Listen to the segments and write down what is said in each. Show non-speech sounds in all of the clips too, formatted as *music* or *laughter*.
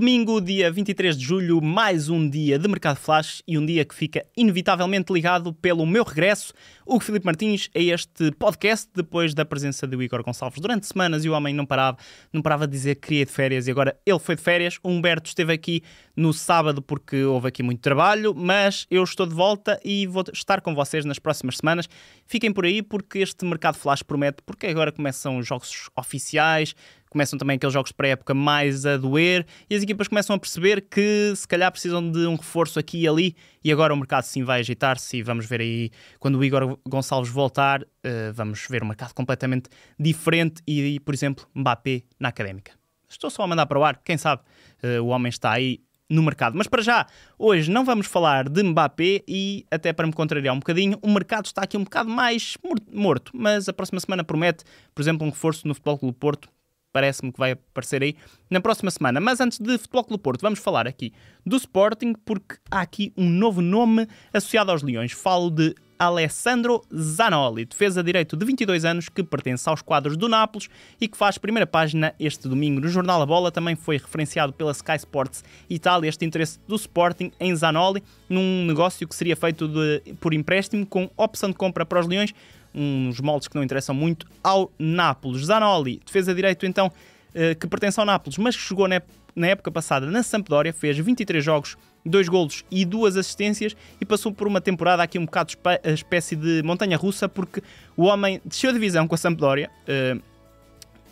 Domingo, dia 23 de julho, mais um dia de Mercado Flash e um dia que fica inevitavelmente ligado pelo meu regresso, o Filipe Martins, a este podcast depois da presença do Igor Gonçalves durante semanas e o homem não parava, não parava de dizer que queria de férias e agora ele foi de férias. O Humberto esteve aqui no sábado porque houve aqui muito trabalho, mas eu estou de volta e vou estar com vocês nas próximas semanas. Fiquem por aí porque este Mercado Flash promete, porque agora começam os jogos oficiais, começam também aqueles jogos pré-época mais a doer e as equipas começam a perceber que se calhar precisam de um reforço aqui e ali e agora o mercado sim vai agitar-se e vamos ver aí quando o Igor Gonçalves voltar, uh, vamos ver um mercado completamente diferente e, por exemplo, Mbappé na Académica. Estou só a mandar para o ar, quem sabe uh, o homem está aí no mercado. Mas para já, hoje não vamos falar de Mbappé e, até para me contrariar um bocadinho, o mercado está aqui um bocado mais morto, mas a próxima semana promete, por exemplo, um reforço no Futebol Clube Porto parece-me que vai aparecer aí na próxima semana. Mas antes de Futebol Clube Porto, vamos falar aqui do Sporting, porque há aqui um novo nome associado aos Leões. Falo de Alessandro Zanoli, defesa direito de 22 anos que pertence aos quadros do Nápoles e que faz primeira página este domingo no Jornal A Bola. Também foi referenciado pela Sky Sports Itália este interesse do Sporting em Zanoli, num negócio que seria feito de, por empréstimo com opção de compra para os Leões uns moldes que não interessam muito ao Nápoles. Zanoli, defesa direito então, eh, que pertence ao Nápoles, mas que chegou na época passada na Sampdoria, fez 23 jogos, 2 golos e 2 assistências e passou por uma temporada aqui um bocado espécie de montanha russa, porque o homem desceu a divisão com a Sampdoria, eh,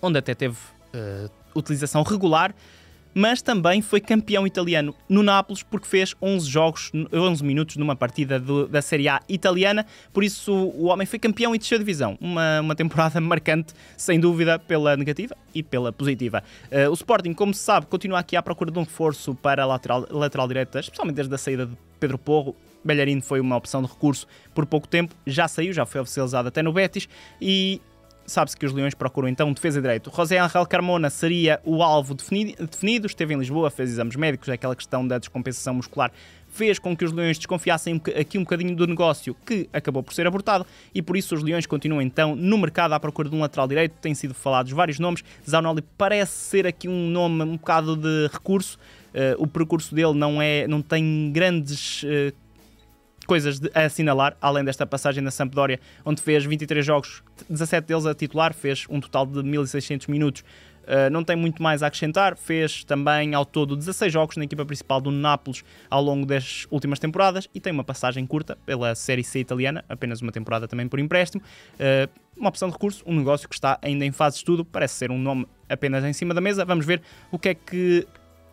onde até teve eh, utilização regular, mas também foi campeão italiano no Nápoles porque fez 11 jogos, 11 minutos numa partida do, da Série A italiana, por isso o homem foi campeão e desceu divisão. Uma, uma temporada *laughs* marcante, sem dúvida, pela negativa e pela positiva. Uh, o Sporting, como se sabe, continua aqui à procura de um reforço para a lateral, lateral direita, especialmente desde a saída de Pedro Porro, Belharino foi uma opção de recurso por pouco tempo, já saiu, já foi oficializado até no Betis e Sabe-se que os Leões procuram então um defesa direito. José Ángel Carmona seria o alvo definido, esteve em Lisboa, fez exames médicos, aquela questão da descompensação muscular fez com que os Leões desconfiassem aqui um bocadinho do negócio que acabou por ser abortado e por isso os Leões continuam então no mercado à procura de um lateral direito. Têm sido falados vários nomes. Zanoli parece ser aqui um nome um bocado de recurso. Uh, o percurso dele não, é, não tem grandes uh, coisas a assinalar, além desta passagem na Sampdoria, onde fez 23 jogos, 17 deles a titular, fez um total de 1600 minutos. Uh, não tem muito mais a acrescentar, fez também ao todo 16 jogos na equipa principal do Nápoles ao longo das últimas temporadas e tem uma passagem curta pela Série C italiana, apenas uma temporada também por empréstimo. Uh, uma opção de recurso, um negócio que está ainda em fase de estudo, parece ser um nome apenas em cima da mesa. Vamos ver o que é que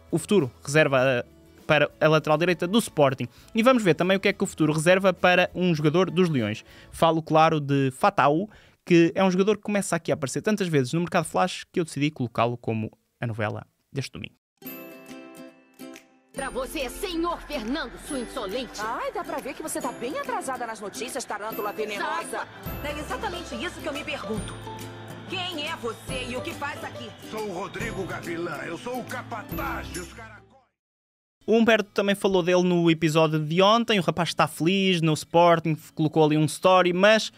o futuro reserva para a lateral direita do Sporting. E vamos ver também o que é que o futuro reserva para um jogador dos Leões. Falo, claro, de Fatau, que é um jogador que começa aqui a aparecer tantas vezes no mercado flash que eu decidi colocá-lo como a novela deste domingo. Pra você, senhor Fernando, sua insolente. Ai, dá pra ver que você tá bem atrasada nas notícias, tarântula venenosa. É exatamente isso que eu me pergunto. Quem é você e o que faz aqui? Sou o Rodrigo Gavilã, eu sou o capataz dos caras. O Humberto também falou dele no episódio de ontem. O rapaz está feliz no Sporting, colocou ali um story, mas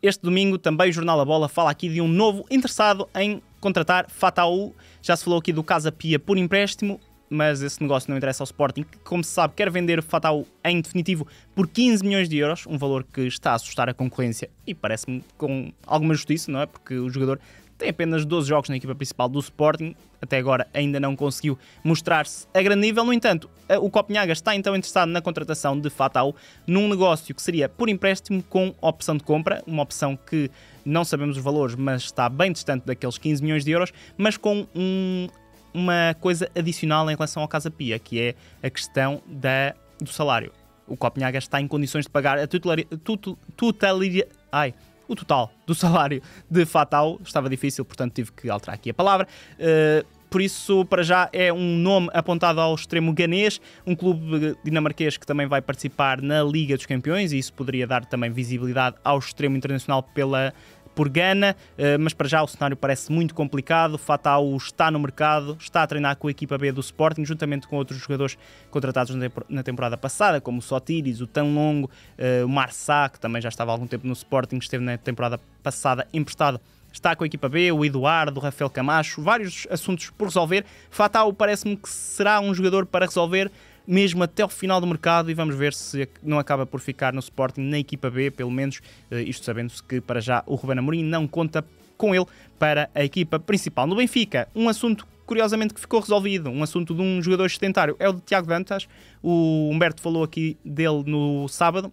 este domingo também o Jornal A Bola fala aqui de um novo interessado em contratar Fataú. Já se falou aqui do Casa Pia por empréstimo, mas esse negócio não interessa ao Sporting, que, como se sabe, quer vender Fataú em definitivo por 15 milhões de euros, um valor que está a assustar a concorrência e parece-me com alguma justiça, não é? Porque o jogador tem apenas 12 jogos na equipa principal do Sporting, até agora ainda não conseguiu mostrar-se a grande nível. No entanto, o Copenhaga está então interessado na contratação de Fatal num negócio que seria por empréstimo com opção de compra, uma opção que não sabemos os valores, mas está bem distante daqueles 15 milhões de euros, mas com um, uma coisa adicional em relação ao Casa Pia, que é a questão da, do salário. O Copenhaga está em condições de pagar a totalidade. Ai, o total do salário de Fatal. Estava difícil, portanto tive que alterar aqui a palavra. Uh, por isso, para já, é um nome apontado ao extremo ganês, um clube dinamarquês que também vai participar na Liga dos Campeões, e isso poderia dar também visibilidade ao extremo internacional pela por Gana, eh, mas para já o cenário parece muito complicado. Fatal está no mercado, está a treinar com a equipa B do Sporting, juntamente com outros jogadores contratados na temporada passada, como o Sotiris, o Tão Longo, eh, o Marçá, que também já estava há algum tempo no Sporting, esteve na temporada passada emprestado está com a equipa B, o Eduardo, o Rafael Camacho, vários assuntos por resolver. Fatal parece-me que será um jogador para resolver mesmo até o final do mercado e vamos ver se não acaba por ficar no Sporting na equipa B, pelo menos, eh, isto sabendo-se que para já o Ruben Amorim não conta com ele para a equipa principal. No Benfica, um assunto curiosamente que ficou resolvido, um assunto de um jogador sedentário, é o de Tiago Dantas. O Humberto falou aqui dele no sábado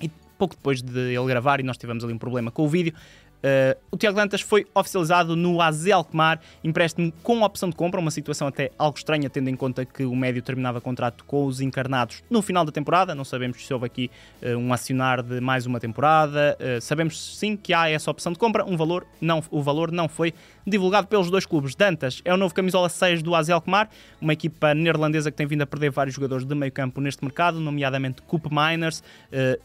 e pouco depois de ele gravar e nós tivemos ali um problema com o vídeo, Uh, o Tiago Dantas foi oficializado no AZ Alkmaar, empréstimo com opção de compra, uma situação até algo estranha, tendo em conta que o médio terminava contrato com os encarnados no final da temporada. Não sabemos se houve aqui uh, um acionar de mais uma temporada. Uh, sabemos sim que há essa opção de compra. Um valor não, o valor não foi divulgado pelos dois clubes. Dantas é o novo camisola 6 do AZ Alkmaar, uma equipa neerlandesa que tem vindo a perder vários jogadores de meio campo neste mercado, nomeadamente Coop Miners,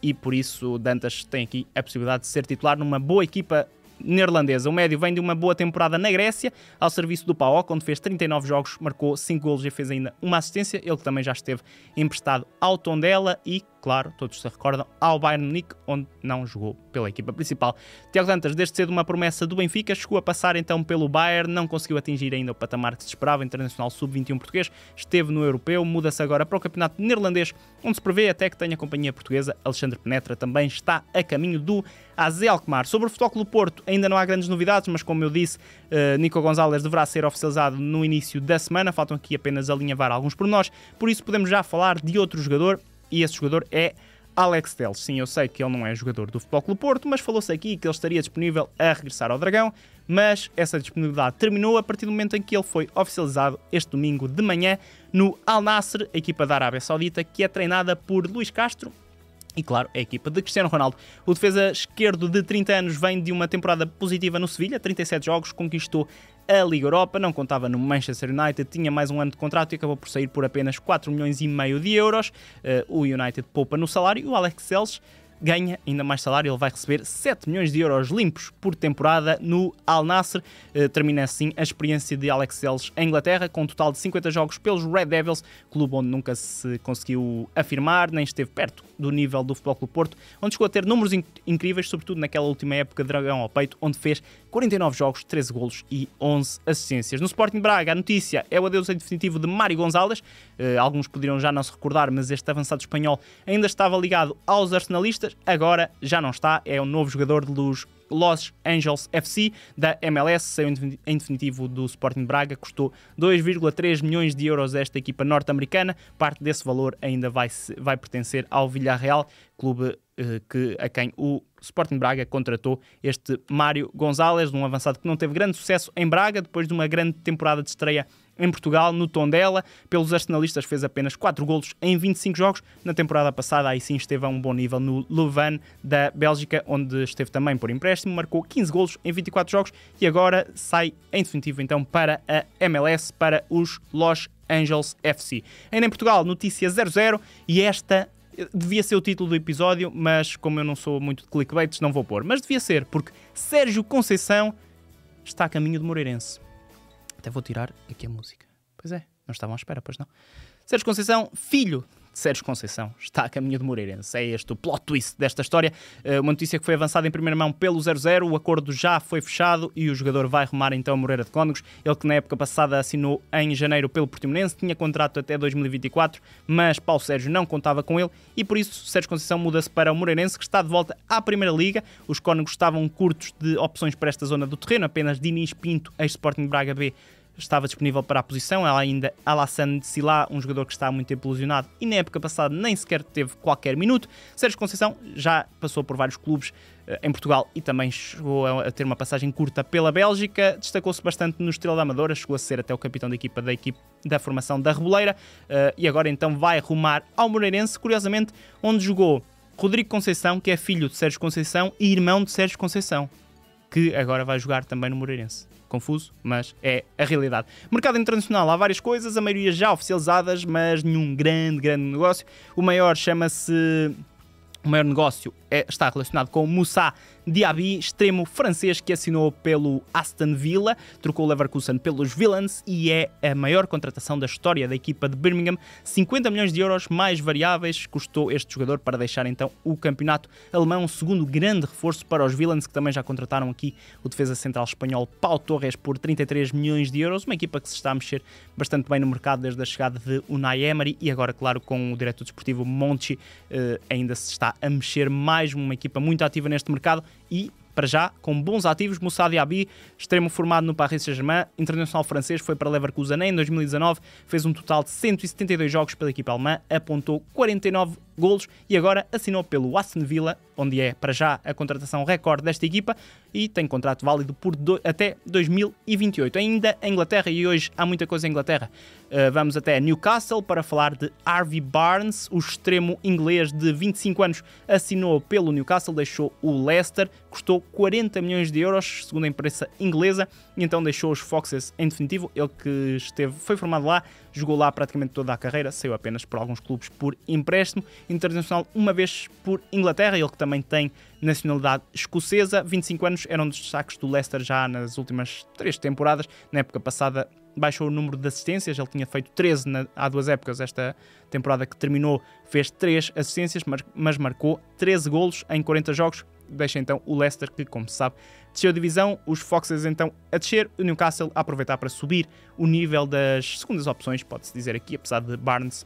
e por isso Dantas tem aqui a possibilidade de ser titular numa boa equipa neerlandesa. O médio vem de uma boa temporada na Grécia, ao serviço do PAOK, onde fez 39 jogos, marcou 5 golos e fez ainda uma assistência. Ele também já esteve emprestado ao Tondela e claro, todos se recordam, ao Bayern Munique, onde não jogou pela equipa principal. Tiago Dantas, desde cedo uma promessa do Benfica, chegou a passar então pelo Bayern, não conseguiu atingir ainda o patamar que se esperava, internacional sub-21 português, esteve no europeu, muda-se agora para o campeonato neerlandês, onde se prevê até que tenha companhia portuguesa. Alexandre Penetra também está a caminho do AZ Alkmaar. Sobre o Futebol do Porto, ainda não há grandes novidades, mas como eu disse, uh, Nico Gonzalez deverá ser oficializado no início da semana, faltam aqui apenas alinhavar alguns pormenores, por isso podemos já falar de outro jogador, e esse jogador é Alex Teles. Sim, eu sei que ele não é jogador do Futebol Clube Porto, mas falou-se aqui que ele estaria disponível a regressar ao Dragão, mas essa disponibilidade terminou a partir do momento em que ele foi oficializado este domingo de manhã no Al Nasser, a equipa da Arábia Saudita, que é treinada por Luís Castro, e claro, a equipa de Cristiano Ronaldo. O defesa esquerdo de 30 anos vem de uma temporada positiva no Sevilha, 37 jogos, conquistou a Liga Europa, não contava no Manchester United, tinha mais um ano de contrato e acabou por sair por apenas 4 milhões e meio de euros. Uh, o United poupa no salário. O Alex Celso ganha ainda mais salário, ele vai receber 7 milhões de euros limpos por temporada no Al Nassr. Uh, termina assim a experiência de Alex Cells em Inglaterra, com um total de 50 jogos pelos Red Devils, clube onde nunca se conseguiu afirmar, nem esteve perto do nível do Futebol Clube Porto, onde chegou a ter números inc incríveis, sobretudo naquela última época de Dragão ao peito, onde fez 49 jogos, 13 golos e 11 assistências. No Sporting Braga, a notícia é o adeus em definitivo de Mário Gonzalez. Uh, alguns poderiam já não se recordar, mas este avançado espanhol ainda estava ligado aos arsenalistas, agora já não está, é o novo jogador dos Los Angeles FC da MLS, saiu em definitivo do Sporting Braga, custou 2,3 milhões de euros esta equipa norte-americana. Parte desse valor ainda vai, vai pertencer ao Villarreal, clube eh, que, a quem o Sporting Braga contratou este Mário Gonzalez, um avançado que não teve grande sucesso em Braga, depois de uma grande temporada de estreia em Portugal, no Tondela. Pelos arsenalistas fez apenas 4 golos em 25 jogos. Na temporada passada, aí sim esteve a um bom nível no Louvain da Bélgica, onde esteve também por empréstimo. Marcou 15 golos em 24 jogos e agora sai em definitivo então para a MLS, para os Los Angeles FC. Ainda em Portugal, notícia 00 e esta devia ser o título do episódio, mas como eu não sou muito de clickbaits, não vou pôr. Mas devia ser, porque Sérgio Conceição está a caminho de Moreirense. Até vou tirar aqui a música. Pois é, não estavam à espera, pois não. Sérgio Conceição, filho Sérgio Conceição, está a caminho de Moreirense. É este o plot twist desta história. Eh, uma notícia que foi avançada em primeira mão pelo 00, o acordo já foi fechado e o jogador vai rumar então a Moreira de Cónegos. Ele que na época passada assinou em janeiro pelo Portimonense, tinha contrato até 2024, mas Paulo Sérgio não contava com ele e por isso Sérgio Conceição muda-se para o Moreirense, que está de volta à Primeira Liga. Os Cónegos estavam curtos de opções para esta zona do terreno, apenas Diniz Pinto, ex-Sporting Braga B, estava disponível para a posição. Ela ainda Alassane de Silá, um jogador que está muito tempo ilusionado e na época passada nem sequer teve qualquer minuto. Sérgio Conceição já passou por vários clubes eh, em Portugal e também chegou a ter uma passagem curta pela Bélgica. Destacou-se bastante no Estrela da Amadora, chegou a ser até o capitão da equipa da, equipe, da formação da Reboleira eh, e agora então vai rumar ao Moreirense, curiosamente, onde jogou Rodrigo Conceição, que é filho de Sérgio Conceição e irmão de Sérgio Conceição, que agora vai jogar também no Moreirense confuso, mas é a realidade. Mercado internacional, há várias coisas, a maioria já oficializadas, mas nenhum grande, grande negócio. O maior chama-se. O maior negócio é, está relacionado com Moussa Diaby, extremo francês que assinou pelo Aston Villa, trocou o Leverkusen pelos Villains e é a maior contratação da história da equipa de Birmingham. 50 milhões de euros mais variáveis custou este jogador para deixar então o campeonato alemão, um segundo grande reforço para os Villains, que também já contrataram aqui o defesa central espanhol Pau Torres por 33 milhões de euros, uma equipa que se está a mexer bastante bem no mercado desde a chegada de Unai Emery e agora, claro, com o diretor desportivo Monchi, eh, ainda se está a mexer mais, uma equipa muito ativa neste mercado e para já, com bons ativos, Moussa Diaby, extremo formado no Paris Saint-Germain, internacional francês, foi para Leverkusen em 2019, fez um total de 172 jogos pela equipa alemã, apontou 49 golos e agora assinou pelo Aston Villa, onde é para já a contratação recorde desta equipa e tem contrato válido por do, até 2028. Ainda em Inglaterra, e hoje há muita coisa em Inglaterra, uh, vamos até Newcastle para falar de Harvey Barnes, o extremo inglês de 25 anos, assinou pelo Newcastle, deixou o Leicester, custou 40 milhões de euros, segundo a imprensa inglesa, e então deixou os Foxes em definitivo. Ele que esteve, foi formado lá, jogou lá praticamente toda a carreira, saiu apenas por alguns clubes por empréstimo, internacional uma vez por Inglaterra, ele que também tem nacionalidade escocesa, 25 anos, era um dos destaques do Leicester já nas últimas três temporadas, na época passada baixou o número de assistências, ele tinha feito 13 na, há duas épocas, esta temporada que terminou fez 3 assistências, mas, mas marcou 13 golos em 40 jogos, deixa então o Leicester, que, como se sabe, desceu a divisão, os Foxes então a descer, o Newcastle a aproveitar para subir o nível das segundas opções, pode-se dizer aqui, apesar de Barnes,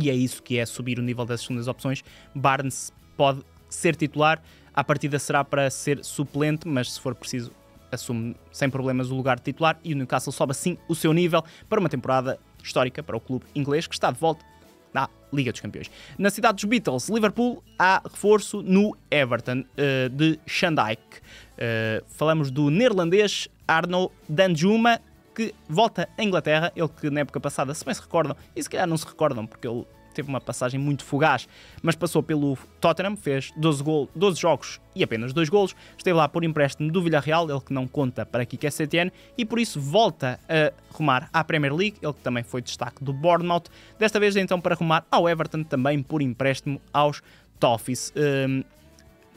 e é isso que é subir o nível das segundas opções. Barnes pode ser titular, a partida será para ser suplente, mas se for preciso, assume sem problemas o lugar de titular e o Newcastle sobe assim o seu nível para uma temporada histórica para o clube inglês que está de volta na Liga dos Campeões. Na cidade dos Beatles, Liverpool, há reforço no Everton uh, de Shandike. Uh, falamos do neerlandês Arno Danjuma, que volta à Inglaterra, ele que na época passada, se bem se recordam, e se calhar não se recordam, porque ele teve uma passagem muito fugaz, mas passou pelo Tottenham, fez 12, gol, 12 jogos e apenas 2 golos, esteve lá por empréstimo do Villarreal, ele que não conta para Kike Setien, e por isso volta a rumar à Premier League, ele que também foi destaque do Bournemouth, desta vez então para rumar ao Everton, também por empréstimo aos Toffees. Um,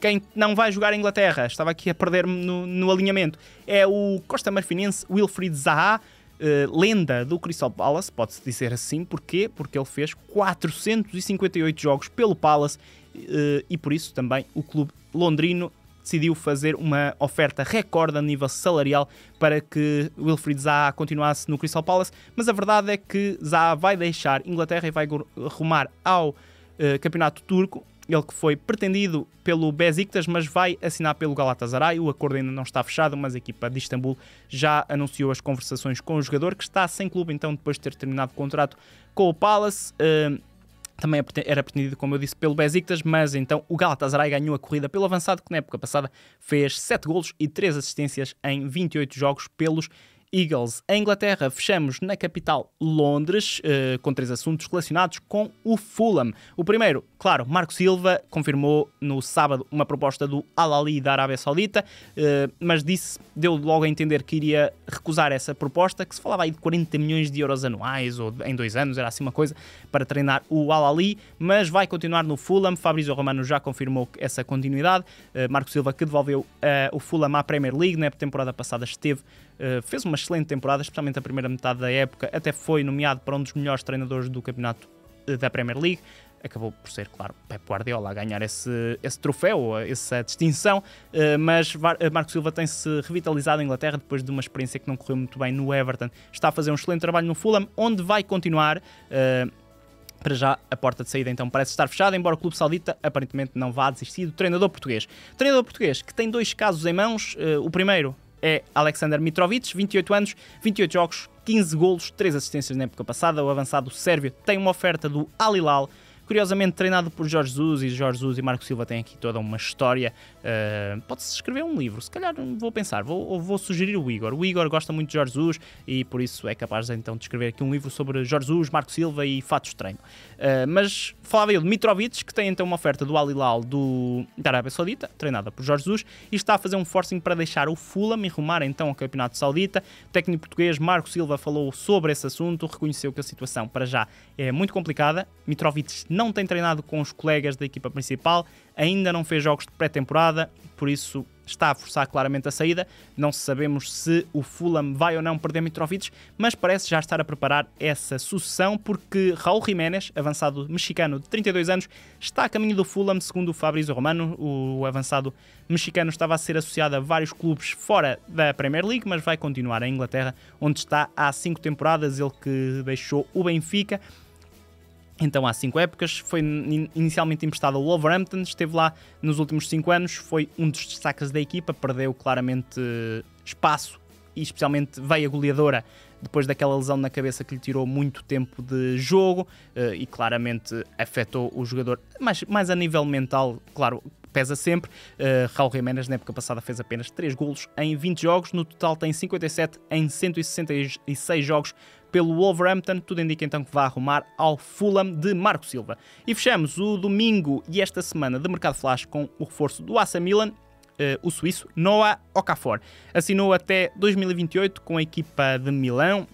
quem não vai jogar a Inglaterra, estava aqui a perder-me no, no, alinhamento, é o Costa Marfinense Wilfried Zaha, Uh, lenda do Crystal Palace, pode-se dizer assim, porquê? Porque ele fez 458 jogos pelo Palace uh, e por isso também o clube londrino decidiu fazer uma oferta recorde a nível salarial para que Wilfried Zaha continuasse no Crystal Palace, mas a verdade é que Zaha vai deixar Inglaterra e vai rumar ao uh, campeonato turco ele que foi pretendido pelo Besiktas, mas vai assinar pelo Galatasaray. O acordo ainda não está fechado, mas a equipa de Istambul já anunciou as conversações com o jogador, que está sem clube, então depois de ter terminado o contrato com o Palace. Uh, também era pretendido, como eu disse, pelo Besiktas, mas então o Galatasaray ganhou a corrida pelo avançado, que na época passada fez 7 golos e 3 assistências em 28 jogos pelos Eagles. Em Inglaterra, fechamos na capital Londres, uh, com três assuntos relacionados com o Fulham. O primeiro, claro, Marco Silva confirmou no sábado uma proposta do Al-Ali da Arábia Saudita, uh, mas disse, deu logo a entender que iria recusar essa proposta, que se falava aí de 40 milhões de euros anuais, ou em dois anos, era assim uma coisa, para treinar o Al-Ali, mas vai continuar no Fulham. Fabrício Romano já confirmou essa continuidade. Uh, Marco Silva que devolveu o Fulham à Premier League, na temporada passada esteve Uh, fez uma excelente temporada, especialmente a primeira metade da época, até foi nomeado para um dos melhores treinadores do campeonato uh, da Premier League. Acabou por ser, claro, Pep Guardiola a ganhar esse, esse troféu, essa distinção, uh, mas Marco Silva tem-se revitalizado em Inglaterra depois de uma experiência que não correu muito bem no Everton. Está a fazer um excelente trabalho no Fulham, onde vai continuar. Para já, a porta de saída então parece estar fechada, embora o clube saudita aparentemente não vá desistir do treinador português. Treinador português que tem dois casos em mãos. o primeiro é Alexander Mitrovic, 28 anos, 28 jogos, 15 golos, 3 assistências na época passada. O avançado sérvio tem uma oferta do Al Hilal Curiosamente treinado por Jorge Jesus e Jorge Jesus e Marco Silva têm aqui toda uma história. Uh, Pode-se escrever um livro, se calhar vou pensar, vou, vou sugerir o Igor. O Igor gosta muito de Jorge Jesus e por isso é capaz então de escrever aqui um livro sobre Jorge Jesus, Marco Silva e fato estranho. Uh, mas falava eu de Mitrovic, que tem então uma oferta do Al Hilal do, da Arábia Saudita, treinada por Jorge Jesus, e está a fazer um forcing para deixar o Fulham e rumar então ao Campeonato Saudita. O técnico português Marco Silva falou sobre esse assunto, reconheceu que a situação para já é muito complicada. Mitrovic não tem treinado com os colegas da equipa principal, ainda não fez jogos de pré-temporada, por isso está a forçar claramente a saída. Não sabemos se o Fulham vai ou não perder Mitrovic, mas parece já estar a preparar essa sucessão porque Raul Jiménez, avançado mexicano de 32 anos, está a caminho do Fulham, segundo o Fabrício Romano. O avançado mexicano estava a ser associado a vários clubes fora da Premier League, mas vai continuar em Inglaterra, onde está há cinco temporadas, ele que deixou o Benfica. Então há cinco épocas, foi inicialmente emprestado ao Wolverhampton, esteve lá nos últimos cinco anos, foi um dos destaques da equipa, perdeu claramente espaço e especialmente veio a goleadora depois daquela lesão na cabeça que lhe tirou muito tempo de jogo eh, e claramente afetou o jogador, mais, mais a nível mental, claro, pesa sempre. Uh, Raul Jiménez na época passada fez apenas 3 golos em 20 jogos, no total tem 57 em 166 jogos pelo Wolverhampton, tudo indica então que vai arrumar ao Fulham de Marco Silva. E fechamos o domingo e esta semana de Mercado Flash com o reforço do AC Milan, Uh, o suíço Noah Okafor. Assinou até 2028 com a equipa de Milão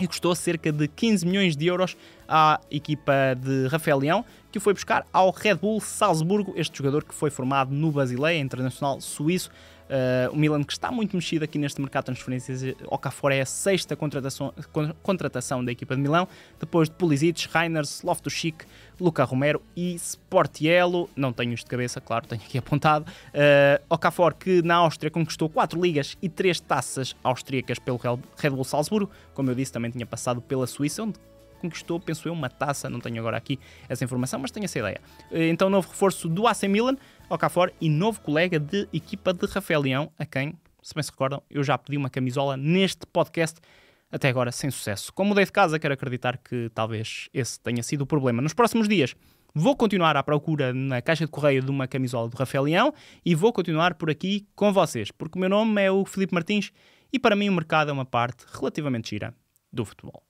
e custou cerca de 15 milhões de euros à equipa de Rafael Leão, que foi buscar ao Red Bull Salzburgo, este jogador que foi formado no Basileia, internacional suíço, Uh, o Milan que está muito mexido aqui neste mercado de transferências, Okafor é a sexta contratação, contratação da equipa de Milão, depois de Pulisic, Reiners, Loftus-Cheek, Luca Romero e Sportiello, não tenho isto de cabeça, claro, tenho aqui *laughs* apontado, uh, Okafor que na Áustria conquistou quatro ligas e três taças austríacas pelo Red Bull Salzburgo, como eu disse também tinha passado pela Suíça, onde conquistou, penso eu, uma taça, não tenho agora aqui essa informação, mas tenho essa ideia. Uh, então novo reforço do AC Milan, Okafor e novo colega de equipa de Rafael Leão, a quem, se bem se recordam, eu já pedi uma camisola neste podcast, até agora sem sucesso. Como mudei de casa, quero acreditar que talvez esse tenha sido o problema. Nos próximos dias vou continuar à procura na caixa de correio de uma camisola do Rafael Leão e vou continuar por aqui com vocês, porque o meu nome é o Felipe Martins e para mim o mercado é uma parte relativamente gira do futebol.